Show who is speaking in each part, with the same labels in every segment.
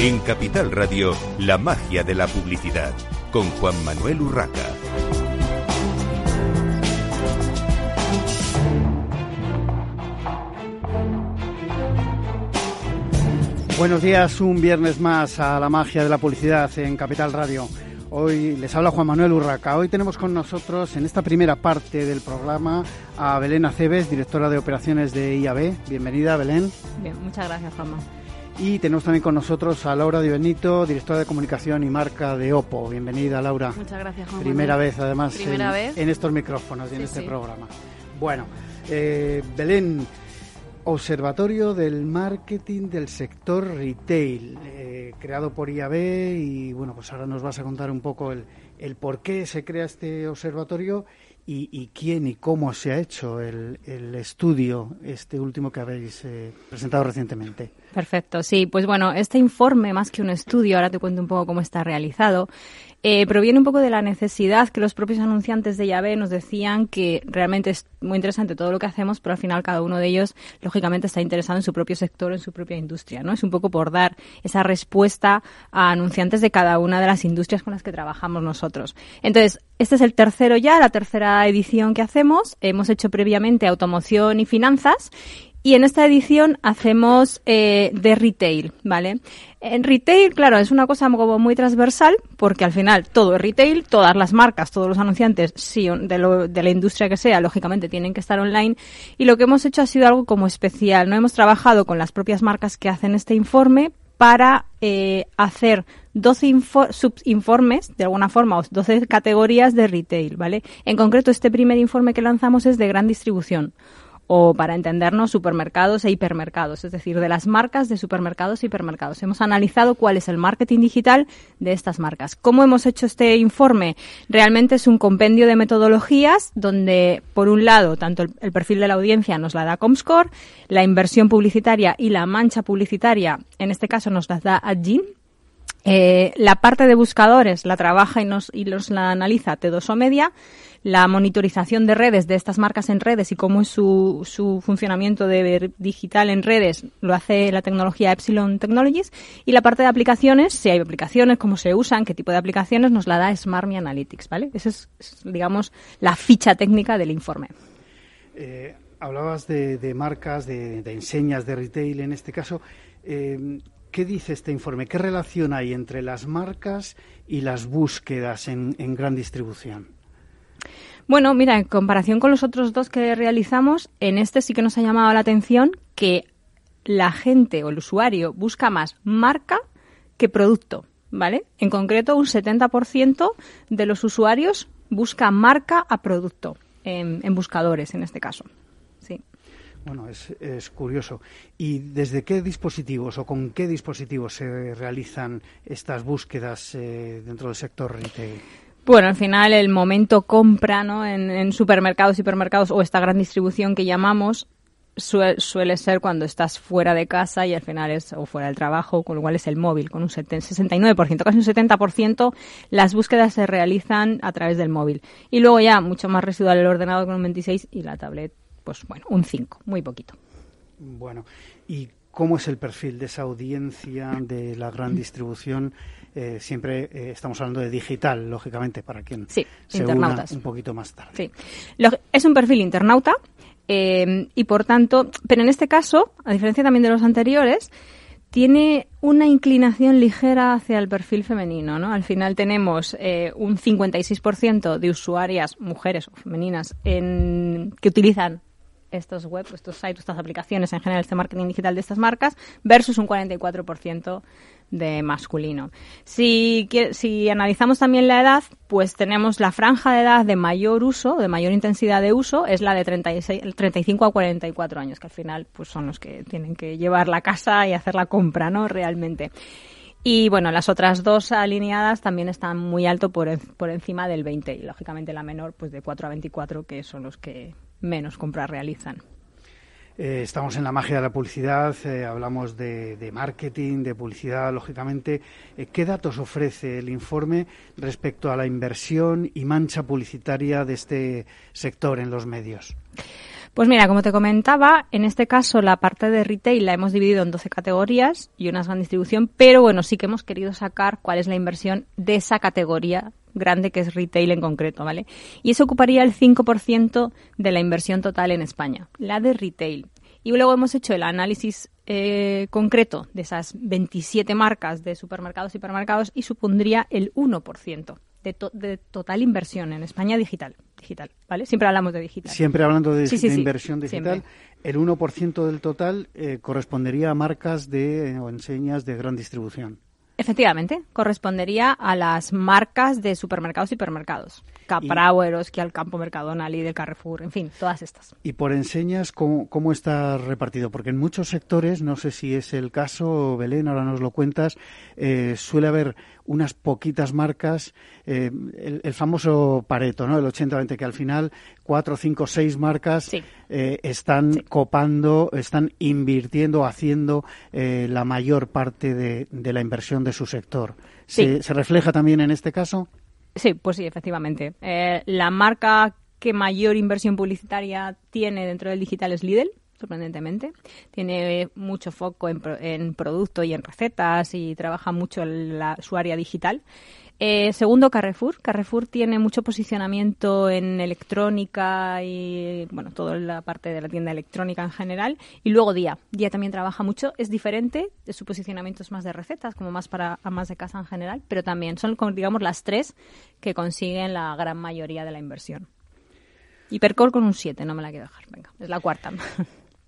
Speaker 1: En Capital Radio, la magia de la publicidad, con Juan Manuel Urraca.
Speaker 2: Buenos días, un viernes más a la magia de la publicidad en Capital Radio. Hoy les habla Juan Manuel Urraca. Hoy tenemos con nosotros en esta primera parte del programa a Belén Aceves, directora de operaciones de IAB. Bienvenida, Belén.
Speaker 3: Bien, muchas gracias, Juanma.
Speaker 2: Y tenemos también con nosotros a Laura Di Benito, directora de comunicación y marca de Oppo. Bienvenida, Laura.
Speaker 3: Muchas gracias, Juan
Speaker 2: Primera
Speaker 3: Manuel.
Speaker 2: vez, además,
Speaker 3: Primera
Speaker 2: en,
Speaker 3: vez.
Speaker 2: en estos micrófonos y en este
Speaker 3: sí.
Speaker 2: programa. Bueno, eh, Belén, Observatorio del Marketing del Sector Retail, eh, creado por IAB y bueno, pues ahora nos vas a contar un poco el, el por qué se crea este observatorio y, quién y cómo se ha hecho el, el estudio, este último que habéis eh, presentado recientemente.
Speaker 3: Perfecto, sí. Pues bueno, este informe, más que un estudio, ahora te cuento un poco cómo está realizado, eh, proviene un poco de la necesidad que los propios anunciantes de Yahvé nos decían que realmente es muy interesante todo lo que hacemos, pero al final cada uno de ellos, lógicamente, está interesado en su propio sector, en su propia industria, ¿no? Es un poco por dar esa respuesta a anunciantes de cada una de las industrias con las que trabajamos nosotros. Entonces, este es el tercero ya, la tercera edición que hacemos. Hemos hecho previamente automoción y finanzas y en esta edición hacemos eh, de retail, ¿vale? En retail, claro, es una cosa como muy transversal, porque al final todo es retail, todas las marcas, todos los anunciantes, sí, de, lo- de la industria que sea, lógicamente tienen que estar online. Y lo que hemos hecho ha sido algo como especial, ¿no? Hemos trabajado con las propias marcas que hacen este informe para eh, hacer 12 info- subinformes, de alguna forma, o 12 categorías de retail, ¿vale? En concreto, este primer informe que lanzamos es de gran distribución o para entendernos supermercados e hipermercados, es decir, de las marcas de supermercados e hipermercados. Hemos analizado cuál es el marketing digital de estas marcas. ¿Cómo hemos hecho este informe? Realmente es un compendio de metodologías donde, por un lado, tanto el, perfil de la audiencia nos la da Comscore, la inversión publicitaria y la mancha publicitaria, en este caso, nos las da Adgin, eh, la parte de buscadores la trabaja y nos, y los la analiza T2O Media. La monitorización de redes de estas marcas en redes y cómo es su, su funcionamiento de digital en redes lo hace la tecnología Epsilon Technologies. Y la parte de aplicaciones, si hay aplicaciones, cómo se usan, qué tipo de aplicaciones, nos la da Smartme Analytics, ¿vale? Esa es, digamos, la ficha técnica del informe.
Speaker 2: Eh, hablabas de, de marcas, de, de enseñas de retail en este caso. Eh, ¿Qué dice este informe? ¿Qué relación hay entre las marcas y las búsquedas en, en gran distribución?
Speaker 3: Bueno, mira, en comparación con los otros dos que realizamos, en este sí que nos ha llamado la atención que la gente o el usuario busca más marca que producto, ¿vale? En concreto, un 70% de los usuarios busca marca a producto en, buscadores, en este caso. Sí.
Speaker 2: Bueno, es, es curioso. ¿Y desde qué dispositivos o con qué dispositivos se realizan estas búsquedas eh, dentro del sector retail?
Speaker 3: Bueno, al final el momento compra ¿no? en, en supermercados, hipermercados o esta gran distribución que llamamos sue- suele ser cuando estás fuera de casa y al final es o fuera del trabajo, con lo cual es el móvil, con un seten- 69%, casi un 70% las búsquedas se realizan a través del móvil. Y luego ya mucho más residual el ordenador con un 26 y la tablet, pues bueno, un 5, muy poquito.
Speaker 2: Bueno, ¿y cómo es el perfil de esa audiencia de la gran distribución? Eh, siempre eh, estamos hablando de digital, lógicamente, para quien
Speaker 3: Sí,
Speaker 2: se una
Speaker 3: internautas.
Speaker 2: un poquito más tarde.
Speaker 3: Sí. Lo- es un perfil internauta eh, y por tanto, pero en este caso, a diferencia también de los anteriores, tiene una inclinación ligera hacia el perfil femenino, ¿no? Al final tenemos eh, un 56% de usuarias, mujeres o femeninas, en, que utilizan estos web, estos sites, estas aplicaciones en general, este marketing digital de estas marcas, versus un 44% de masculino. Si, si analizamos también la edad, pues tenemos la franja de edad de mayor uso, de mayor intensidad de uso, es la de 36, 35 a 44 años, que al final pues son los que tienen que llevar la casa y hacer la compra, ¿no? Realmente. Y bueno, las otras dos alineadas también están muy alto por, en- por encima del 20 y lógicamente la menor pues de 4 a 24 que son los que menos compras realizan.
Speaker 2: Eh, estamos en la magia de la publicidad, eh, hablamos de, de marketing, de publicidad, lógicamente. Eh, ¿Qué datos ofrece el informe respecto a la inversión y mancha publicitaria de este sector en los medios?
Speaker 3: Pues mira, como te comentaba, en este caso la parte de retail la hemos dividido en 12 categorías y una gran distribución, pero bueno, sí que hemos querido sacar cuál es la inversión de esa categoría grande que es retail en concreto, ¿vale? Y eso ocuparía el 5% de la inversión total en España, la de retail. Y luego hemos hecho el análisis eh, concreto de esas 27 marcas de supermercados y hipermercados y supondría el 1% de, de, total inversión en España digital. Digital, ¿vale? Siempre hablamos de digital.
Speaker 2: Siempre hablando de, inversión digital. El 1% del total eh, correspondería a marcas de, eh, o enseñas de gran distribución.
Speaker 3: Efectivamente, correspondería a las marcas de supermercados y hipermercados. Capravo, Eroski, Campo Mercadona, Lidl, Carrefour, en fin, todas estas.
Speaker 2: ¿Y por enseñas cómo, cómo, está repartido? Porque en muchos sectores, no sé si es el caso, Belén, ahora nos lo cuentas, eh, suele haber unas poquitas marcas, eh, el, famoso Pareto, ¿no? El 80-20, que al final cuatro, cinco, seis marcas eh, están copando, están invirtiendo, haciendo la mayor parte de, de, la inversión de su sector. ¿Se, ¿Se refleja también en este caso?
Speaker 3: Sí, pues sí, efectivamente. Eh, la marca que mayor inversión publicitaria tiene dentro del digital es Lidl, sorprendentemente. Tiene mucho foco en, en producto y en recetas y trabaja mucho en su área digital. Eh, segundo, Carrefour. Carrefour tiene mucho posicionamiento en electrónica y, bueno, toda la parte de la tienda electrónica en general. Y luego Día. Día también trabaja mucho. Es diferente, su posicionamiento es más de recetas, como más para más de casa en general, pero también son, digamos, las tres que consiguen la gran mayoría de la inversión. Hipercore con un 7, no me la quiero dejar. Venga, es la cuarta.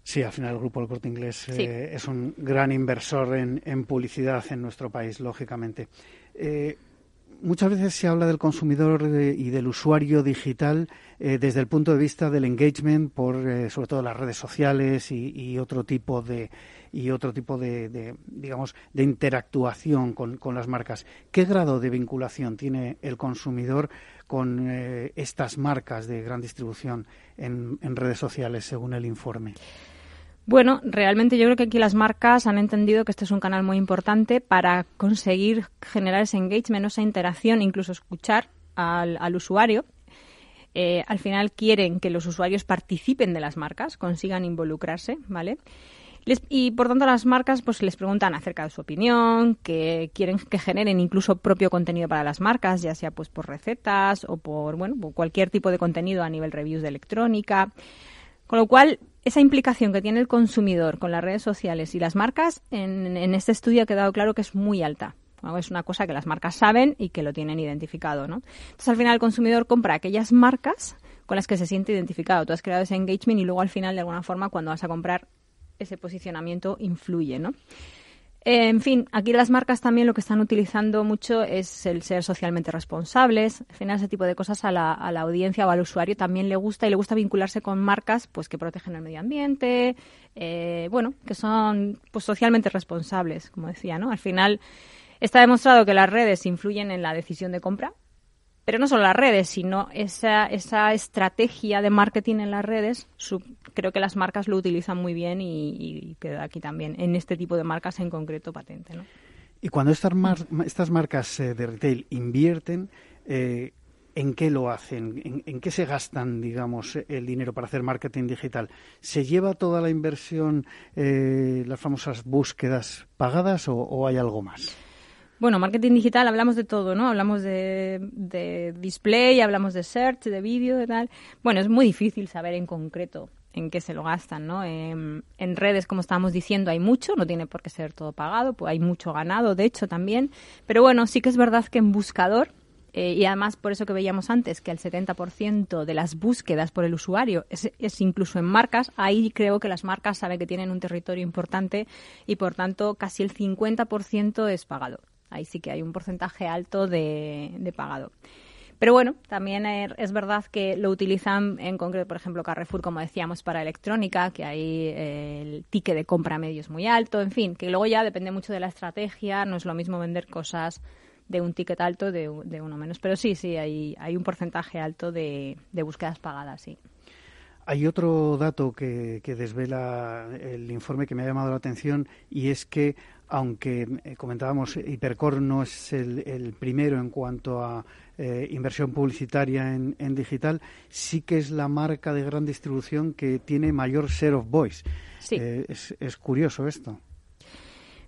Speaker 2: Sí, al final el Grupo del Corte Inglés eh, es un gran inversor en, en, publicidad en nuestro país, lógicamente. Eh, muchas veces se habla del consumidor y del usuario digital eh, desde el punto de vista del engagement por eh, sobre todo las redes sociales y, otro tipo de y otro tipo de, digamos de interactuación con, las marcas. ¿Qué grado de vinculación tiene el consumidor con eh, estas marcas de gran distribución en redes sociales según el informe?
Speaker 3: Bueno, realmente yo creo que aquí las marcas han entendido que este es un canal muy importante para conseguir generar ese engagement, esa interacción, incluso escuchar al, usuario. Eh, al final quieren que los usuarios participen de las marcas, consigan involucrarse, ¿vale? y por tanto las marcas pues les preguntan acerca de su opinión, que quieren que generen incluso propio contenido para las marcas, ya sea pues por recetas o por bueno, cualquier tipo de contenido a nivel reviews de electrónica. Con lo cual, esa implicación que tiene el consumidor con las redes sociales y las marcas, en, este estudio ha quedado claro que es muy alta. Es una cosa que las marcas saben y que lo tienen identificado, ¿no? Entonces, al final, el consumidor compra aquellas marcas con las que se siente identificado. Tú has creado ese engagement y luego, al final, de alguna forma, cuando vas a comprar, ese posicionamiento influye, ¿no? En fin, aquí las marcas también lo que están utilizando mucho es el ser socialmente responsables. Al final, ese tipo de cosas a la, a la, audiencia o al usuario también le gusta y le gusta vincularse con marcas pues que protegen el medio ambiente, eh, bueno, que son pues socialmente responsables, como decía, ¿no? Al final está demostrado que las redes influyen en la decisión de compra pero no solo las redes, sino esa, esa estrategia de marketing en las redes, creo que las marcas lo utilizan muy bien y, queda aquí también, en este tipo de marcas en concreto, patente. ¿no?
Speaker 2: Y cuando estas, estas marcas eh, de retail invierten, eh, ¿en qué lo hacen? ¿En, qué se gastan, digamos, el dinero para hacer marketing digital? ¿Se lleva toda la inversión, eh, las famosas búsquedas pagadas o hay algo más?
Speaker 3: Bueno, marketing digital hablamos de todo, ¿no? Hablamos de, display, hablamos de search, de vídeo, de tal. Bueno, es muy difícil saber en concreto en qué se lo gastan, ¿no? En, redes, como estábamos diciendo, hay mucho, no tiene por qué ser todo pagado, pues hay mucho ganado, de hecho, también. Pero bueno, sí que es verdad que en buscador, eh, y además por eso que veíamos antes, que el 70% de las búsquedas por el usuario es, es, incluso en marcas, ahí creo que las marcas saben que tienen un territorio importante y por tanto casi el 50% es pagado. Ahí sí que hay un porcentaje alto de, pagado. Pero bueno, también es verdad que lo utilizan en concreto, por ejemplo, Carrefour, como decíamos, para electrónica, que ahí eh, el ticket de compra medio es muy alto, en fin, que luego ya depende mucho de la estrategia, no es lo mismo vender cosas de un ticket alto de, de uno menos. Pero sí, sí, hay, hay un porcentaje alto de, de búsquedas pagadas, sí.
Speaker 2: Hay otro dato que, desvela el informe que me ha llamado la atención y es que, aunque eh, comentábamos, Hipercor no es el, primero en cuanto a eh, inversión publicitaria en, digital, sí que es la marca de gran distribución que tiene mayor share of voice. Eh, es curioso esto.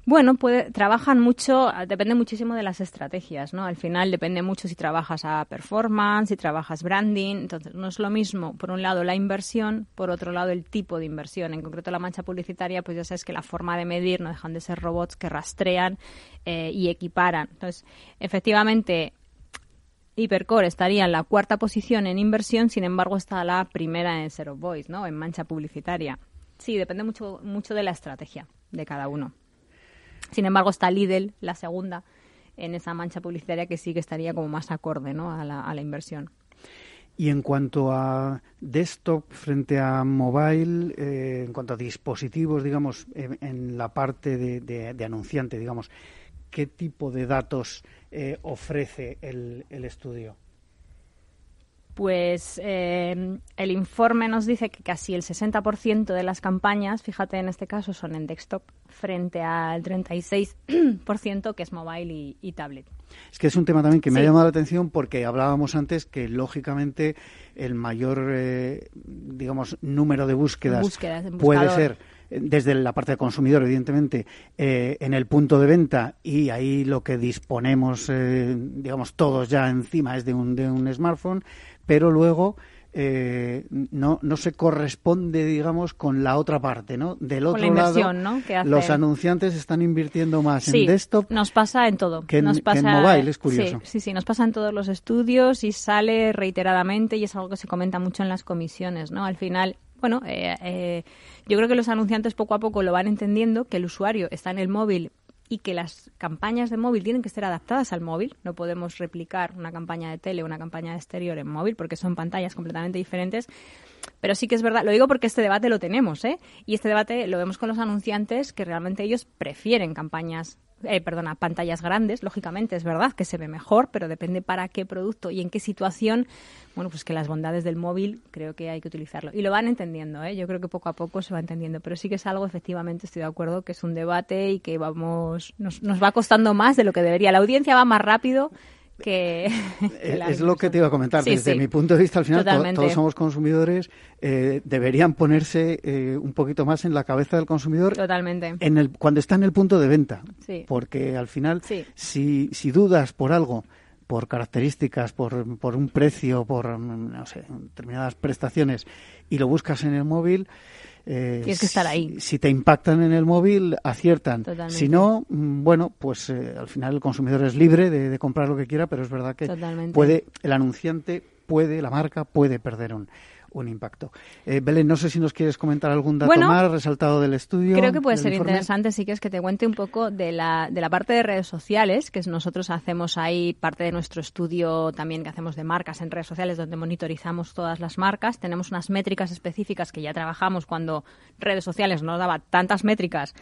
Speaker 3: Bueno, puede, trabajan mucho, depende muchísimo de las estrategias, ¿no? Al final depende mucho si trabajas a performance, si trabajas branding, entonces no es lo mismo, por un lado la inversión, por otro lado el tipo de inversión. En concreto la mancha publicitaria, pues ya sabes que la forma de medir no dejan de ser robots que rastrean eh, y equiparan. Entonces, efectivamente, Hipercore estaría en la cuarta posición en inversión, sin embargo está la primera en Zero Voice, ¿no? En mancha publicitaria. Sí, depende mucho, mucho de la estrategia de cada uno. Sin embargo, está Lidl, la segunda, en esa mancha publicitaria que sí que estaría como más acorde ¿no? a, la, inversión.
Speaker 2: Y en cuanto a desktop frente a mobile, eh, en cuanto a dispositivos, digamos, en, la parte de, anunciante, digamos, ¿qué tipo de datos eh, ofrece el estudio?
Speaker 3: Pues eh, el informe nos dice que casi el 60% de las campañas, fíjate en este caso, son en desktop frente al 36% que es mobile y, tablet.
Speaker 2: Es que es un tema también que me ha llamado la atención porque hablábamos antes que lógicamente el mayor, eh, digamos, número de búsquedas, puede ser eh, desde la parte del consumidor, evidentemente, en el punto de venta y ahí lo que disponemos, digamos, todos ya encima es de un, de un smartphone pero luego eh, no, no se corresponde, digamos, con la otra parte, ¿no? Del otro lado, los anunciantes están invirtiendo más en desktop.
Speaker 3: Nos pasa en todo.
Speaker 2: Que en,
Speaker 3: nos pasa,
Speaker 2: mobile, es curioso.
Speaker 3: Sí, sí, nos pasa en todos los estudios y sale reiteradamente y es algo que se comenta mucho en las comisiones, ¿no? Al final, bueno, eh, eh, yo creo que los anunciantes poco a poco lo van entendiendo, que el usuario está en el móvil y que las campañas de móvil tienen que ser adaptadas al móvil. No podemos replicar una campaña de tele o una campaña de exterior en móvil porque son pantallas completamente diferentes. Pero sí que es verdad, lo digo porque este debate lo tenemos, ¿eh? Y este debate lo vemos con los anunciantes que realmente ellos prefieren campañas eh, perdona, pantallas grandes, lógicamente es verdad que se ve mejor, pero depende para qué producto y en qué situación, bueno, pues que las bondades del móvil creo que hay que utilizarlo. Y lo van entendiendo, ¿eh? yo creo que poco a poco se va entendiendo, pero sí que es algo, efectivamente, estoy de acuerdo, que es un debate y que vamos, nos, nos va costando más de lo que debería. La audiencia va más rápido que,
Speaker 2: es lo que te iba a comentar. Desde mi punto de vista, al final, todos somos consumidores. Eh, deberían ponerse eh, un poquito más en la cabeza del consumidor.
Speaker 3: Totalmente.
Speaker 2: En el, cuando está en el punto de venta. Porque al final, si, si dudas por algo, por características, por, por un precio, por no sé, determinadas prestaciones, y lo buscas en el móvil,
Speaker 3: eh, Tienes que estar ahí.
Speaker 2: Si te impactan en el móvil, aciertan. Si no, mm, bueno, pues eh, al final el consumidor es libre de, comprar lo que quiera, pero es verdad que puede, el anunciante puede, la marca puede perder un, un impacto. Eh, Belén, no sé si nos quieres comentar algún dato más resaltado del estudio.
Speaker 3: Creo que puede ser interesante, sí que es que te cuente un poco de la, de la parte de redes sociales, que nosotros hacemos ahí parte de nuestro estudio también que hacemos de marcas en redes sociales, donde monitorizamos todas las marcas. Tenemos unas métricas específicas que ya trabajamos cuando redes sociales nos daba tantas métricas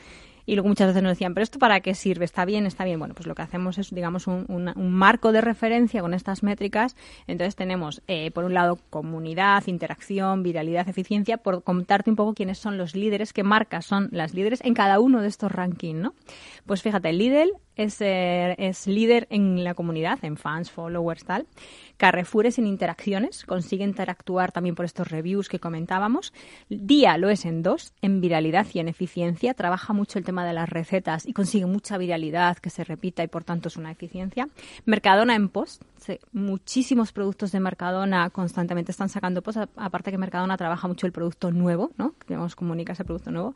Speaker 3: y luego muchas veces nos decían, pero esto para qué sirve, está bien, está bien. Bueno, pues lo que hacemos es, digamos, un, un, marco de referencia con estas métricas. Entonces tenemos, eh, por un lado, comunidad, interacción, viralidad, eficiencia, por contarte un poco quiénes son los líderes, qué marcas son las líderes en cada uno de estos rankings, ¿no? Pues fíjate, Lidl es, líder en la comunidad, en fans, followers, tal. Carrefour es en interacciones, consigue interactuar también por estos reviews que comentábamos. Día lo es en dos, en viralidad y en eficiencia. Trabaja mucho el tema de las recetas y consigue mucha viralidad que se repita y por tanto es una eficiencia. Mercadona en post, muchísimos productos de Mercadona constantemente están sacando post, aparte que Mercadona trabaja mucho el producto nuevo, ¿no? Digamos, comunica ese producto nuevo.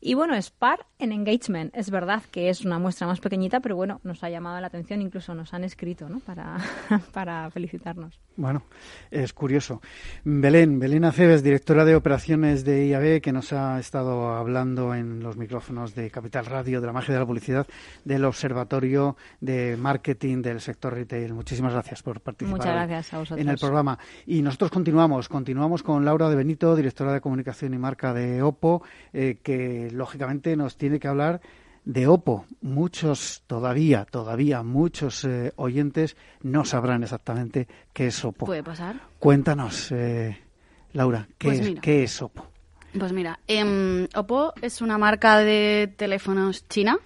Speaker 3: Y bueno, Spar en engagement. Es verdad que es una muestra más pequeñita, pero bueno, nos ha llamado la atención, incluso nos han escrito ¿no? para, para felicitarnos.
Speaker 2: Bueno, es curioso. Belén, Belén Aceves, directora de operaciones de IAB, que nos ha estado hablando en los micrófonos de Capital Radio, de la magia de la publicidad, del Observatorio de Marketing del sector retail. Muchísimas gracias por participar
Speaker 3: Muchas gracias a vosotros.
Speaker 2: en el programa. Y nosotros continuamos, continuamos con Laura de Benito, directora de comunicación y marca de OPO, eh, que lógicamente nos tiene que hablar de Oppo. Muchos todavía, todavía muchos eh, oyentes no sabrán exactamente qué es Oppo.
Speaker 3: Puede pasar.
Speaker 2: Cuéntanos, eh, Laura, ¿qué,
Speaker 4: Pues
Speaker 2: es. ¿qué es Oppo?
Speaker 4: Pues mira, em, Oppo es una marca de teléfonos china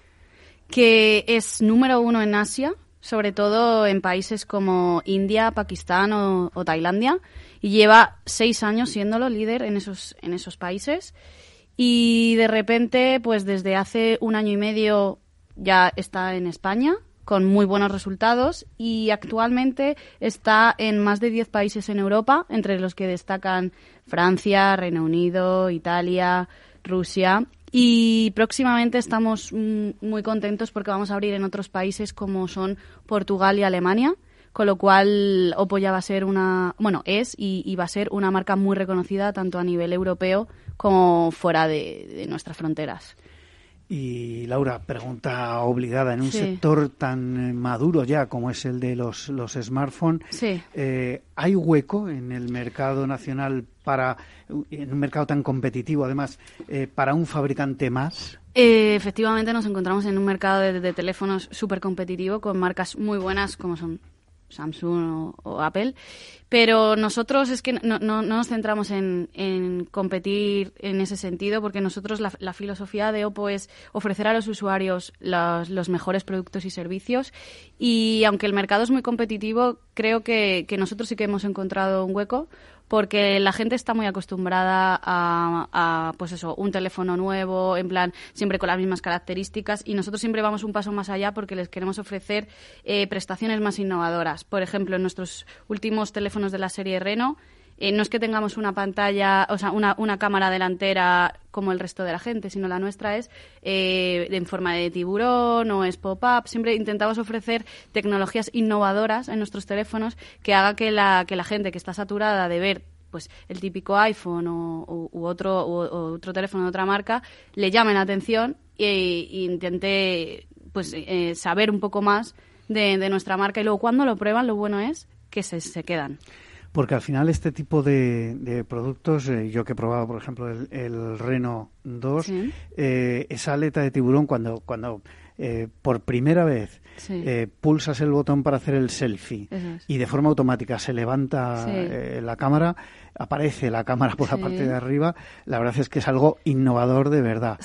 Speaker 4: que es número uno en Asia, sobre todo en países como India, Pakistán o, o Tailandia, y lleva seis años siéndolo líder en esos, en esos países. Y de repente, pues desde hace un año y medio ya está en España con muy buenos resultados y actualmente está en más de 10 países en Europa, entre los que destacan Francia, Reino Unido, Italia, Rusia. Y próximamente estamos mm, muy contentos porque vamos a abrir en otros países como son Portugal y Alemania, con lo cual Oppo ya va a ser una, bueno, es y, y va a ser una marca muy reconocida tanto a nivel europeo como fuera de, de nuestras fronteras.
Speaker 2: Y Laura, pregunta obligada, en un
Speaker 4: Sí.
Speaker 2: sector tan eh, maduro ya como es el de los, los smartphones,
Speaker 4: Sí.
Speaker 2: eh, ¿hay hueco en el mercado nacional para, en un mercado tan competitivo además, eh, para un fabricante más?
Speaker 4: Eh, efectivamente nos encontramos en un mercado de, de teléfonos súper competitivo con marcas muy buenas como son Samsung o, o Apple, pero nosotros es que no, no- no nos centramos en, competir en ese sentido porque nosotros la, filosofía de Oppo es ofrecer a los usuarios los, mejores productos y servicios y aunque el mercado es muy competitivo, creo que nosotros sí que hemos encontrado un hueco porque la gente está muy acostumbrada a, a, pues eso, un teléfono nuevo, en plan, siempre con las mismas características, y nosotros siempre vamos un paso más allá porque les queremos ofrecer eh, prestaciones más innovadoras. Por ejemplo, en nuestros últimos teléfonos de la serie Reno, eh, no es que tengamos una pantalla, o sea, una, una cámara delantera como el resto de la gente, sino la nuestra es eh, en forma de tiburón o es pop-up. Siempre intentamos ofrecer tecnologías innovadoras en nuestros teléfonos que haga que la, que la gente que está saturada de ver pues el típico iPhone o, u- otro, u- u otro teléfono de otra marca le llame la atención e intente pues eh, saber un poco más de, de nuestra marca y luego cuando lo prueban lo bueno es que se, se quedan.
Speaker 2: Porque al final este tipo de, de productos, eh, yo que he probado, por ejemplo, el, el Reno 2,
Speaker 4: Sí.
Speaker 2: eh, esa aleta de tiburón, cuando, cuando eh, por primera vez
Speaker 4: Sí.
Speaker 2: eh, pulsas el botón para hacer el selfie
Speaker 4: es.
Speaker 2: y de forma automática se levanta
Speaker 4: Sí.
Speaker 2: eh, la cámara, aparece la cámara por la parte de arriba, la verdad es que es algo innovador de verdad.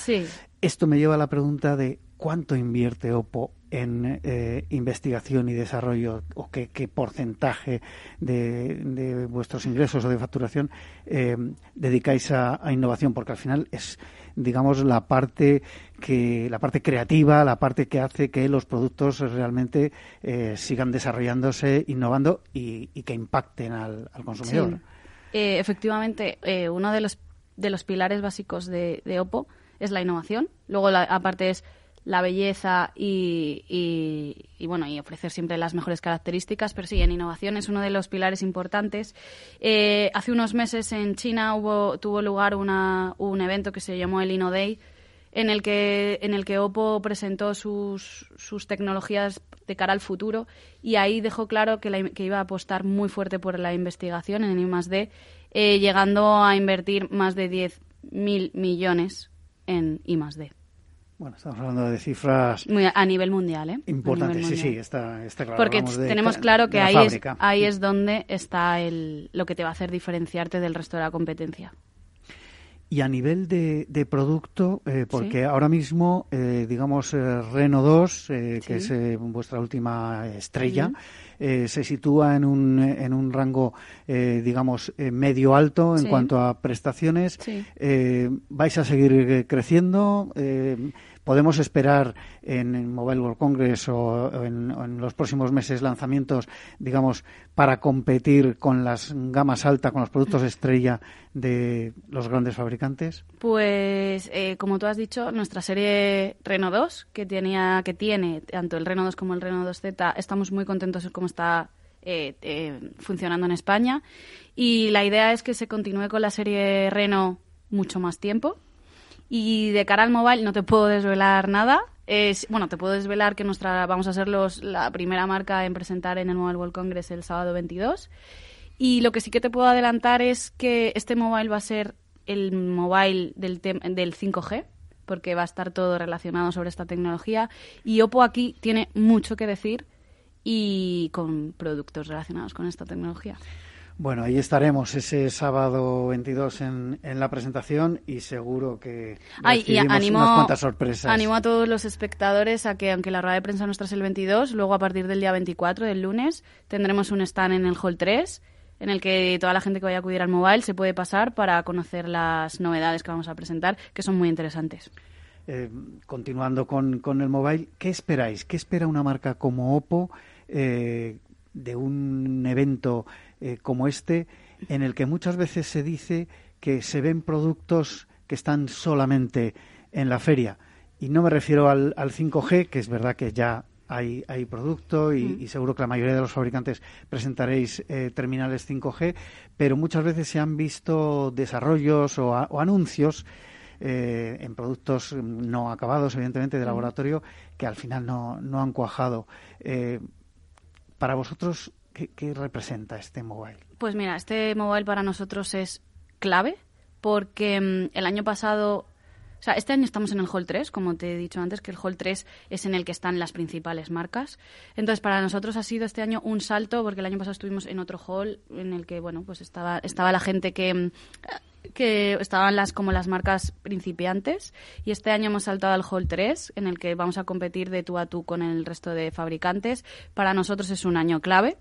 Speaker 2: Esto me lleva a la pregunta de cuánto invierte Oppo en eh, investigación y desarrollo o qué, porcentaje de, de vuestros ingresos o de facturación eh, dedicáis a, innovación, porque al final es digamos la parte que la parte creativa, la parte que hace que los productos realmente eh, sigan desarrollándose, innovando y, y que impacten al, consumidor.
Speaker 4: Sí. Eh, efectivamente, uno de los, de los pilares básicos de, de Oppo es la innovación. Luego, la- aparte, es la belleza y, bueno y ofrecer siempre las mejores características pero sí en innovación es uno de los pilares importantes Eh, hace unos meses en China hubo tuvo lugar una, un evento que se llamó el Inno Day en el que en el que Oppo presentó sus, sus tecnologías de cara al futuro y ahí dejó claro que, la- que iba a apostar muy fuerte por la investigación en I+D, eh, llegando a invertir más de 10.000 millones en I+D.
Speaker 2: Bueno, estamos hablando de cifras
Speaker 4: Muy a, a nivel mundial, ¿eh?
Speaker 2: Importantes, sí, sí, está, está claro.
Speaker 4: Porque
Speaker 2: de
Speaker 4: tenemos claro que ahí es, ahí es donde está el, lo que te va a hacer diferenciarte del resto de la competencia.
Speaker 2: Y a nivel de, de producto, eh, porque
Speaker 4: Sí.
Speaker 2: ahora mismo, eh, digamos, eh, Reno 2, eh, que es eh, vuestra última estrella, eh, se sitúa en un, en un rango, eh, digamos, eh, medio-alto en
Speaker 4: Sí.
Speaker 2: cuanto a prestaciones.
Speaker 4: Sí.
Speaker 2: Eh, ¿Vais a seguir eh, creciendo? ¿Podemos esperar en, Mobile World Congress o, en, los próximos meses lanzamientos, digamos, para competir con las gamas altas, con los productos estrella de los grandes fabricantes?
Speaker 4: Pues, eh, como tú has dicho, nuestra serie Reno 2, que, tenía, que tiene tanto el Reno 2 como el Reno 2Z, estamos muy contentos de cómo está eh, eh, funcionando en España. Y la idea es que se continúe con la serie Reno mucho más tiempo. Y de cara al mobile no te puedo desvelar nada. Es, bueno, te puedo desvelar que nuestra vamos a ser los, la primera marca en presentar en el Mobile World Congress el sábado 22. Y lo que sí que te puedo adelantar es que este mobile va a ser el mobile del, del 5G, porque va a estar todo relacionado sobre esta tecnología. Y Oppo aquí tiene mucho que decir y con productos relacionados con esta tecnología.
Speaker 2: Bueno, ahí estaremos ese sábado 22 en, en la presentación y seguro que
Speaker 4: Ay, y animo,
Speaker 2: unas cuantas sorpresas.
Speaker 4: Animo a todos los espectadores a que, aunque la rueda de prensa nuestra es el 22, luego a partir del día 24, del lunes, tendremos un stand en el Hall 3 en el que toda la gente que vaya a acudir al mobile se puede pasar para conocer las novedades que vamos a presentar, que son muy interesantes.
Speaker 2: Eh, continuando con, con, el mobile, ¿qué esperáis? ¿Qué espera una marca como Oppo eh, de un evento eh, como este, en el que muchas veces se dice que se ven productos que están solamente en la feria? Y no me refiero al, al 5G, que es verdad que ya hay, hay producto y, seguro que la mayoría de los fabricantes presentaréis eh, terminales 5G, pero muchas veces se han visto desarrollos o, anuncios eh, en productos no acabados, evidentemente, de laboratorio, que al final no, no han cuajado. Eh, para vosotros, ¿qué, ¿qué representa este mobile?
Speaker 4: Pues mira, este mobile para nosotros es clave porque mm, el año pasado o sea, este año estamos en el Hall 3, como te he dicho antes, que el Hall 3 es en el que están las principales marcas. Entonces, para nosotros ha sido este año un salto, porque el año pasado estuvimos en otro hall en el que, bueno, pues estaba, estaba la gente que que estaban las como las marcas principiantes y este año hemos saltado al Hall 3 en el que vamos a competir de tú a tú con el resto de fabricantes. Para nosotros es un año clave.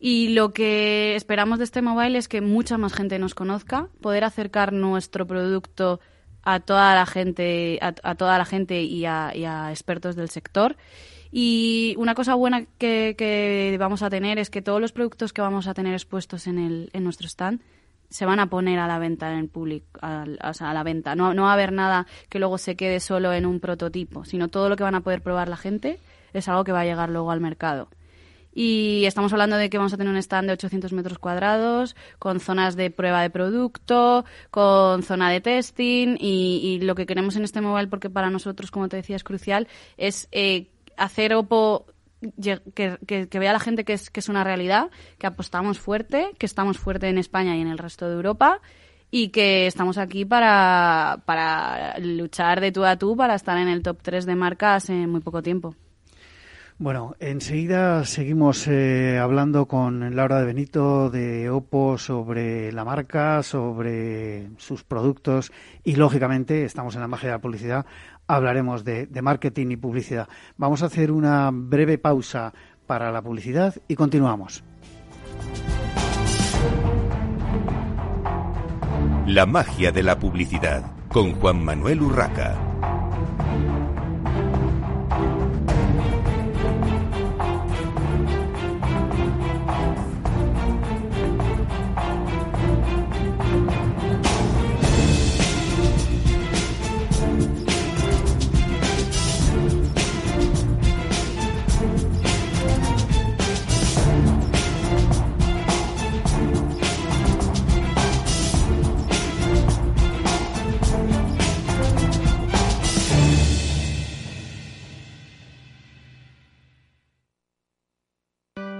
Speaker 4: Y lo que esperamos de este mobile es que mucha más gente nos conozca, poder acercar nuestro producto a toda la gente, a, toda la gente y a, expertos del sector. Y una cosa buena que, vamos a tener es que todos los productos que vamos a tener expuestos en, el, en nuestro stand se van a poner a la venta en el público, a, a la venta. No, no va a haber nada que luego se quede solo en un prototipo, sino todo lo que van a poder probar la gente es algo que va a llegar luego al mercado. Y estamos hablando de que vamos a tener un stand de 800 metros cuadrados, con zonas de prueba de producto, con zona de testing. Y, lo que queremos en este mobile, porque para nosotros, como te decía, es crucial, es eh, hacer OPPO que, que, vea la gente que es, que es una realidad, que apostamos fuerte, que estamos fuerte en España y en el resto de Europa y que estamos aquí para, para luchar de tú a tú para estar en el top 3 de marcas en muy poco tiempo.
Speaker 2: Bueno, enseguida seguimos eh, hablando con Laura de Benito de Oppo sobre la marca, sobre sus productos y, lógicamente, estamos en la magia de la publicidad, hablaremos de, marketing y publicidad. Vamos a hacer una breve pausa para la publicidad y continuamos.
Speaker 1: La magia de la publicidad con Juan Manuel Urraca.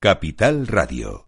Speaker 1: Capital Radio.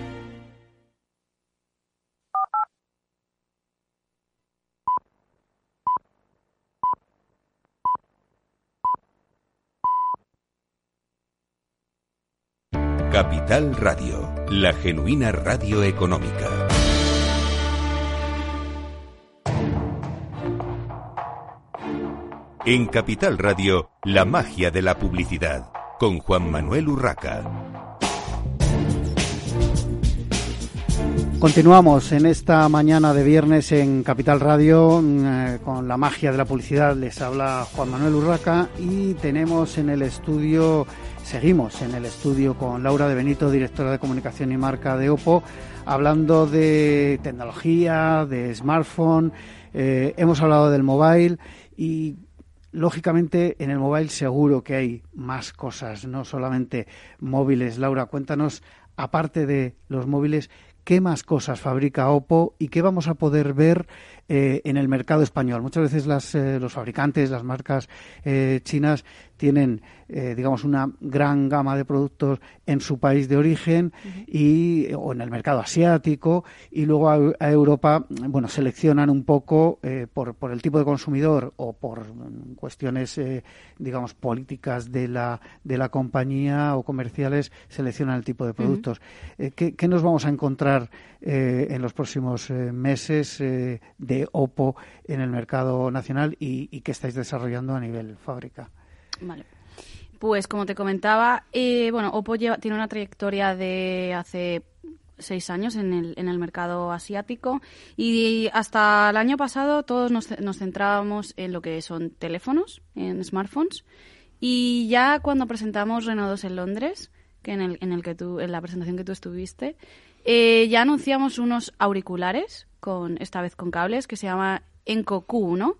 Speaker 1: Capital Radio, la genuina radio económica. En Capital Radio, la magia de la publicidad, con Juan Manuel Urraca.
Speaker 2: Continuamos en esta mañana de viernes en Capital Radio mm, eh, con la magia de la publicidad. Les habla Juan Manuel Urraca y tenemos en el estudio, seguimos en el estudio con Laura de Benito, directora de comunicación y marca de Oppo, hablando de tecnología, de smartphone. Eh, hemos hablado del mobile y Lógicamente, en el mobile seguro que hay más cosas, no solamente móviles. Laura, cuéntanos, aparte de los móviles, qué más cosas fabrica Oppo y qué vamos a poder ver eh, en el mercado español. Muchas veces las, eh, los fabricantes, las marcas chinas tienen, digamos, una gran gama de productos en su país de origen y, o en el mercado asiático y luego a, Europa, bueno, seleccionan un poco por, por, el tipo de consumidor o por cuestiones, digamos, políticas de la, de la compañía o comerciales, seleccionan el tipo de productos. ¿qué, ¿qué, nos vamos a encontrar en los próximos meses de Oppo en el mercado nacional y, y qué estáis desarrollando a nivel fábrica.
Speaker 4: Vale. Pues como te comentaba, eh, bueno, Oppo tiene una trayectoria de hace seis años en el, en el mercado asiático y hasta el año pasado todos nos, nos centrábamos en lo que son teléfonos, en smartphones y ya cuando presentamos Renault 2 en Londres, que en el, en el que tú, en la presentación que tú estuviste, eh, ya anunciamos unos auriculares con esta vez con cables, que se llama Enco Q1,